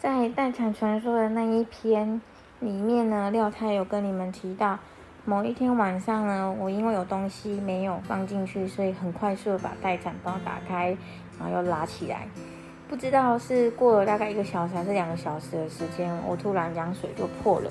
在待产传说的那一篇里面呢，廖太有跟你们提到，某一天晚上呢，我因为有东西没有放进去，所以很快速的把待产包打开，然后又拉起来。不知道是过了大概一个小时还是两个小时的时间，我突然羊水就破了。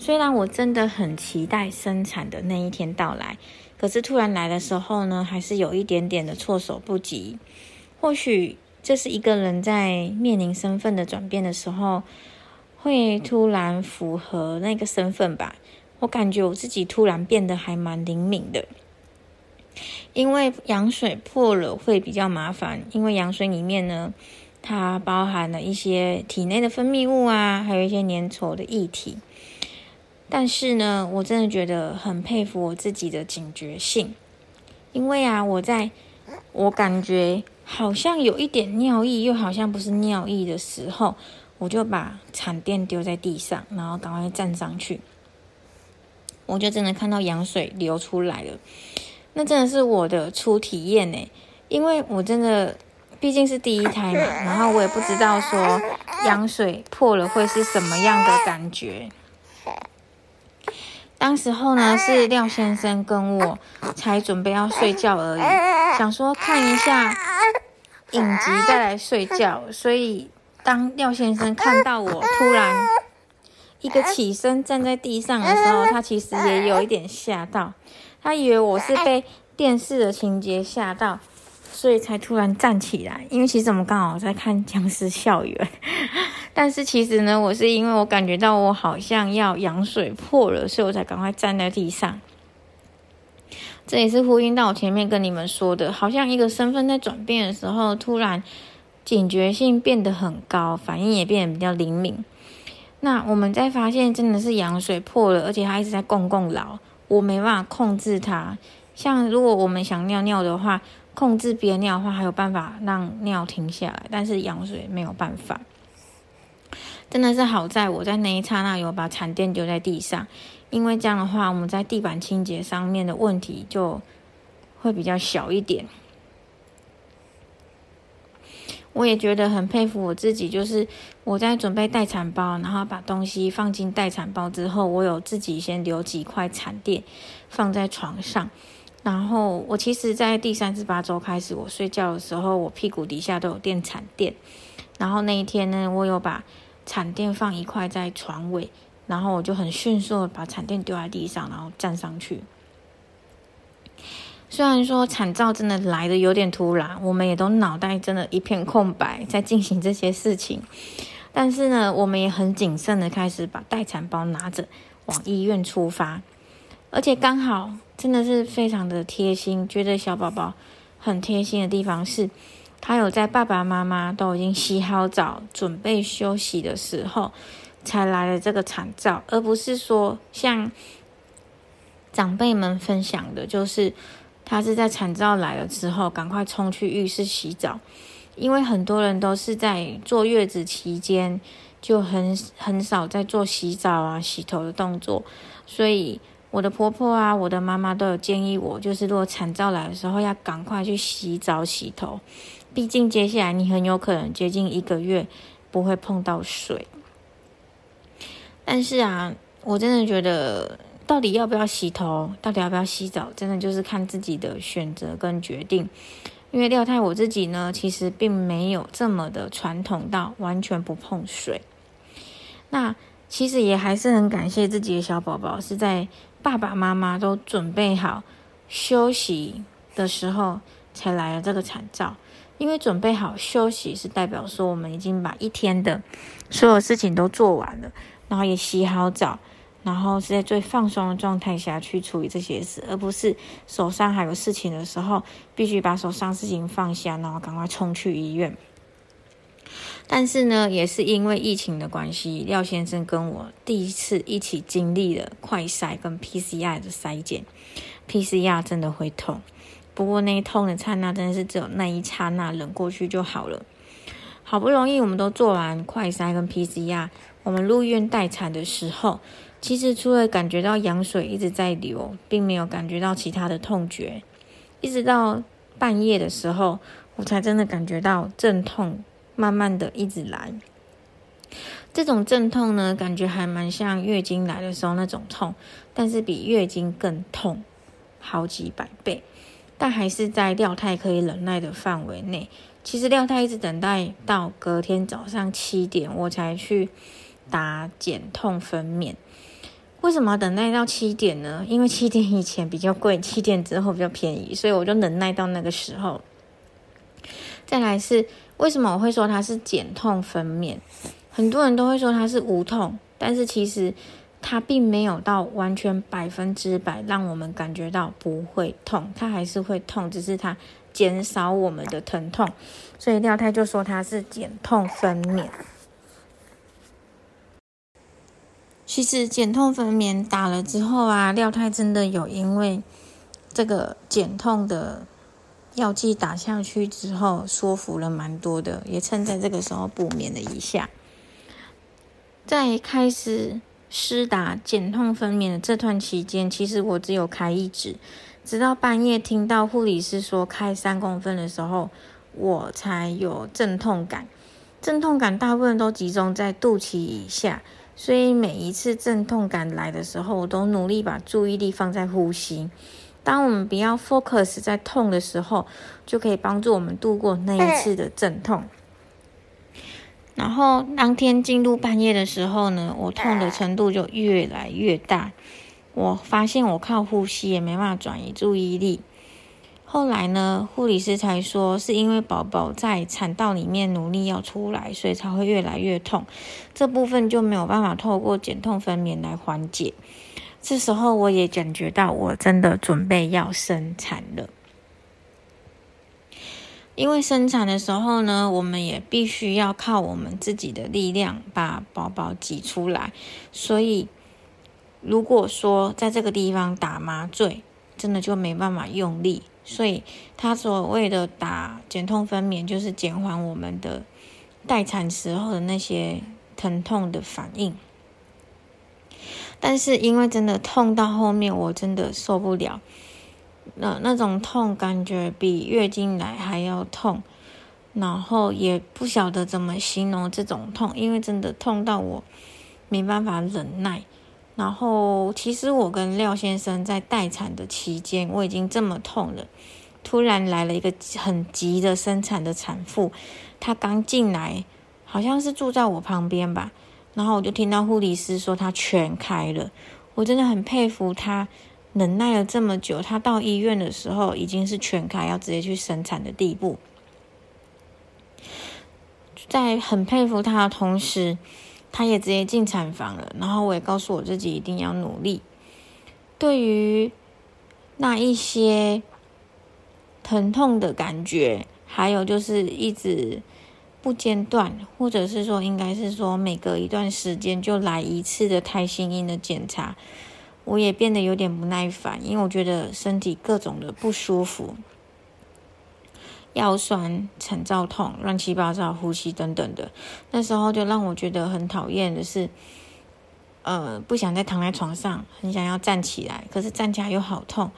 虽然我真的很期待生产的那一天到来，可是突然来的时候呢，还是有一点点的措手不及。或许这是一个人在面临身份的转变的时候，会突然符合那个身份吧。我感觉我自己突然变得还蛮灵敏的，因为羊水破了会比较麻烦，因为羊水里面呢，它包含了一些体内的分泌物啊，还有一些粘稠的液体。但是呢，我真的觉得很佩服我自己的警觉性，因为啊，我在我感觉好像有一点尿意，又好像不是尿意的时候，我就把产垫丢在地上，然后赶快站上去，我就真的看到羊水流出来了。那真的是我的初体验呢，因为我真的毕竟是第一胎嘛，然后我也不知道说羊水破了会是什么样的感觉。当时候呢，是廖先生跟我才准备要睡觉而已，想说看一下影集再来睡觉。所以当廖先生看到我突然一个起身站在地上的时候，他其实也有一点吓到，他以为我是被电视的情节吓到。所以才突然站起来，因为其实我们刚好在看《僵尸校园》，但是其实呢，我是因为我感觉到我好像要羊水破了，所以我才赶快站在地上。这也是呼应到我前面跟你们说的，好像一个身份在转变的时候，突然警觉性变得很高，反应也变得比较灵敏。那我们在发现真的是羊水破了，而且它一直在供供老，我没办法控制它。像如果我们想尿尿的话。控制憋尿的话，还有办法让尿停下来，但是羊水没有办法。真的是好在我在那一刹那有把产垫丢在地上，因为这样的话，我们在地板清洁上面的问题就会比较小一点。我也觉得很佩服我自己，就是我在准备待产包，然后把东西放进待产包之后，我有自己先留几块产垫放在床上。然后我其实，在第三十八周开始，我睡觉的时候，我屁股底下都有垫产垫。然后那一天呢，我有把产垫放一块在床尾，然后我就很迅速的把产垫丢在地上，然后站上去。虽然说产兆真的来的有点突然，我们也都脑袋真的一片空白，在进行这些事情。但是呢，我们也很谨慎的开始把待产包拿着往医院出发，而且刚好。真的是非常的贴心，觉得小宝宝很贴心的地方是，他有在爸爸妈妈都已经洗好澡、准备休息的时候，才来了这个产照，而不是说像长辈们分享的，就是他是在产照来了之后，赶快冲去浴室洗澡，因为很多人都是在坐月子期间就很很少在做洗澡啊、洗头的动作，所以。我的婆婆啊，我的妈妈都有建议我，就是如果产兆来的时候，要赶快去洗澡洗头，毕竟接下来你很有可能接近一个月不会碰到水。但是啊，我真的觉得，到底要不要洗头，到底要不要洗澡，真的就是看自己的选择跟决定。因为廖太我自己呢，其实并没有这么的传统到完全不碰水。那其实也还是很感谢自己的小宝宝是在。爸爸妈妈都准备好休息的时候，才来了这个产兆。因为准备好休息是代表说我们已经把一天的所有事情都做完了，然后也洗好澡，然后是在最放松的状态下去处理这些事，而不是手上还有事情的时候，必须把手上事情放下，然后赶快冲去医院。但是呢，也是因为疫情的关系，廖先生跟我第一次一起经历了快筛跟 PCR 的筛检，PCR 真的会痛。不过那一痛的刹那，真的是只有那一刹那，忍过去就好了。好不容易我们都做完快筛跟 PCR，我们入院待产的时候，其实除了感觉到羊水一直在流，并没有感觉到其他的痛觉。一直到半夜的时候，我才真的感觉到阵痛。慢慢的一直来，这种阵痛呢，感觉还蛮像月经来的时候那种痛，但是比月经更痛好几百倍，但还是在廖太可以忍耐的范围内。其实廖太一直等待到隔天早上七点，我才去打减痛分娩。为什么要等待到七点呢？因为七点以前比较贵，七点之后比较便宜，所以我就忍耐到那个时候。再来是。为什么我会说它是减痛分娩？很多人都会说它是无痛，但是其实它并没有到完全百分之百让我们感觉到不会痛，它还是会痛，只是它减少我们的疼痛。所以廖太就说它是减痛分娩。其实减痛分娩打了之后啊，廖太真的有因为这个减痛的。药剂打下去之后，舒服了蛮多的，也趁在这个时候补眠了一下。在开始施打减痛分娩的这段期间，其实我只有开一指，直到半夜听到护理师说开三公分的时候，我才有阵痛感。阵痛感大部分都集中在肚脐以下，所以每一次阵痛感来的时候，我都努力把注意力放在呼吸。当我们不要 focus 在痛的时候，就可以帮助我们度过那一次的阵痛。然后当天进入半夜的时候呢，我痛的程度就越来越大。我发现我靠呼吸也没办法转移注意力。后来呢，护理师才说是因为宝宝在产道里面努力要出来，所以才会越来越痛。这部分就没有办法透过减痛分娩来缓解。这时候我也感觉到，我真的准备要生产了。因为生产的时候呢，我们也必须要靠我们自己的力量把宝宝挤出来。所以，如果说在这个地方打麻醉，真的就没办法用力。所以，他所谓的打减痛分娩，就是减缓我们的待产时候的那些疼痛的反应。但是因为真的痛到后面，我真的受不了，那那种痛感觉比月经来还要痛，然后也不晓得怎么形容这种痛，因为真的痛到我没办法忍耐。然后其实我跟廖先生在待产的期间，我已经这么痛了，突然来了一个很急的生产的产妇，她刚进来，好像是住在我旁边吧。然后我就听到护理师说她全开了，我真的很佩服她忍耐了这么久。他到医院的时候已经是全开，要直接去生产的地步。在很佩服他的同时，他也直接进产房了。然后我也告诉我自己一定要努力。对于那一些疼痛的感觉，还有就是一直。不间断，或者是说，应该是说，每隔一段时间就来一次的胎心音的检查，我也变得有点不耐烦，因为我觉得身体各种的不舒服，腰酸、产燥痛、乱七八糟、呼吸等等的，那时候就让我觉得很讨厌的是，呃，不想再躺在床上，很想要站起来，可是站起来又好痛，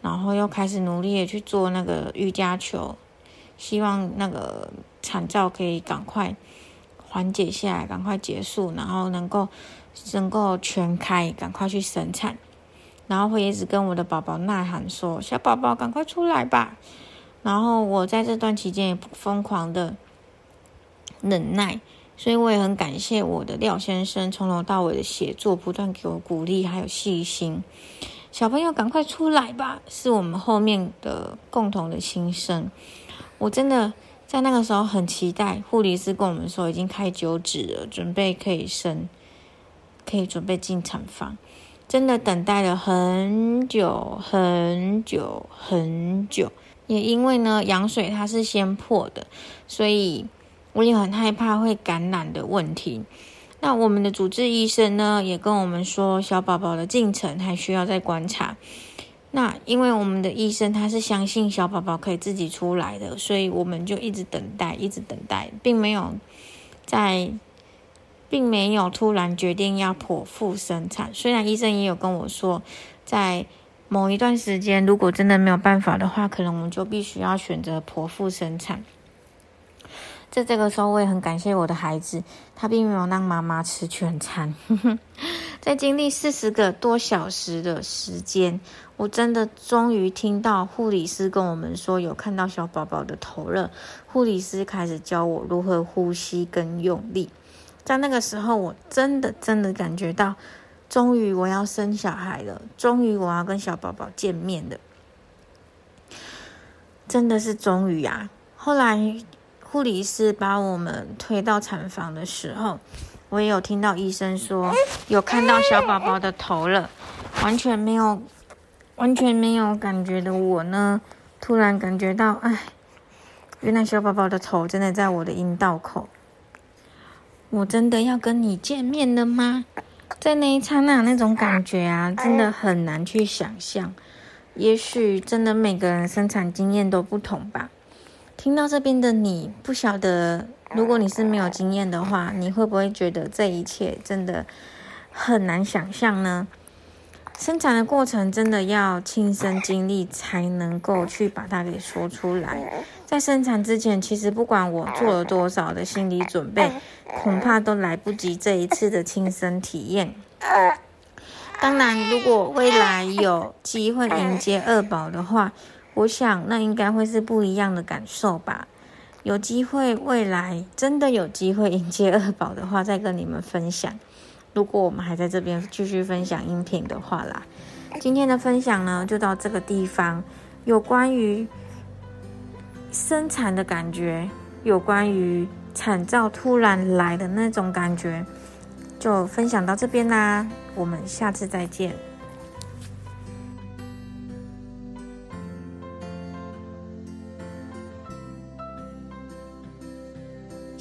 然后又开始努力的去做那个瑜伽球。希望那个产兆可以赶快缓解下来，赶快结束，然后能够能够全开，赶快去生产。然后会一直跟我的宝宝呐喊说：“小宝宝，赶快出来吧！”然后我在这段期间也疯狂的忍耐，所以我也很感谢我的廖先生从头到尾的协作，不断给我鼓励还有细心。小朋友，赶快出来吧！是我们后面的共同的心声。我真的在那个时候很期待，护理师跟我们说已经开九指了，准备可以生，可以准备进产房。真的等待了很久很久很久，也因为呢羊水它是先破的，所以我也很害怕会感染的问题。那我们的主治医生呢也跟我们说，小宝宝的进程还需要再观察。那因为我们的医生他是相信小宝宝可以自己出来的，所以我们就一直等待，一直等待，并没有在，并没有突然决定要剖腹生产。虽然医生也有跟我说，在某一段时间，如果真的没有办法的话，可能我们就必须要选择剖腹生产。在这个时候，我也很感谢我的孩子，他并没有让妈妈吃全餐。在经历四十个多小时的时间，我真的终于听到护理师跟我们说有看到小宝宝的头了。护理师开始教我如何呼吸跟用力。在那个时候，我真的真的感觉到，终于我要生小孩了，终于我要跟小宝宝见面了，真的是终于啊！后来。护理师把我们推到产房的时候，我也有听到医生说有看到小宝宝的头了，完全没有完全没有感觉的我呢，突然感觉到，哎，原来小宝宝的头真的在我的阴道口，我真的要跟你见面了吗？在那一刹那，那种感觉啊，真的很难去想象。也许真的每个人生产经验都不同吧。听到这边的你，不晓得，如果你是没有经验的话，你会不会觉得这一切真的很难想象呢？生产的过程真的要亲身经历才能够去把它给说出来。在生产之前，其实不管我做了多少的心理准备，恐怕都来不及这一次的亲身体验。当然，如果未来有机会迎接二宝的话，我想，那应该会是不一样的感受吧。有机会，未来真的有机会迎接二宝的话，再跟你们分享。如果我们还在这边继续分享音频的话啦，今天的分享呢，就到这个地方。有关于生产的感觉，有关于产兆突然来的那种感觉，就分享到这边啦。我们下次再见。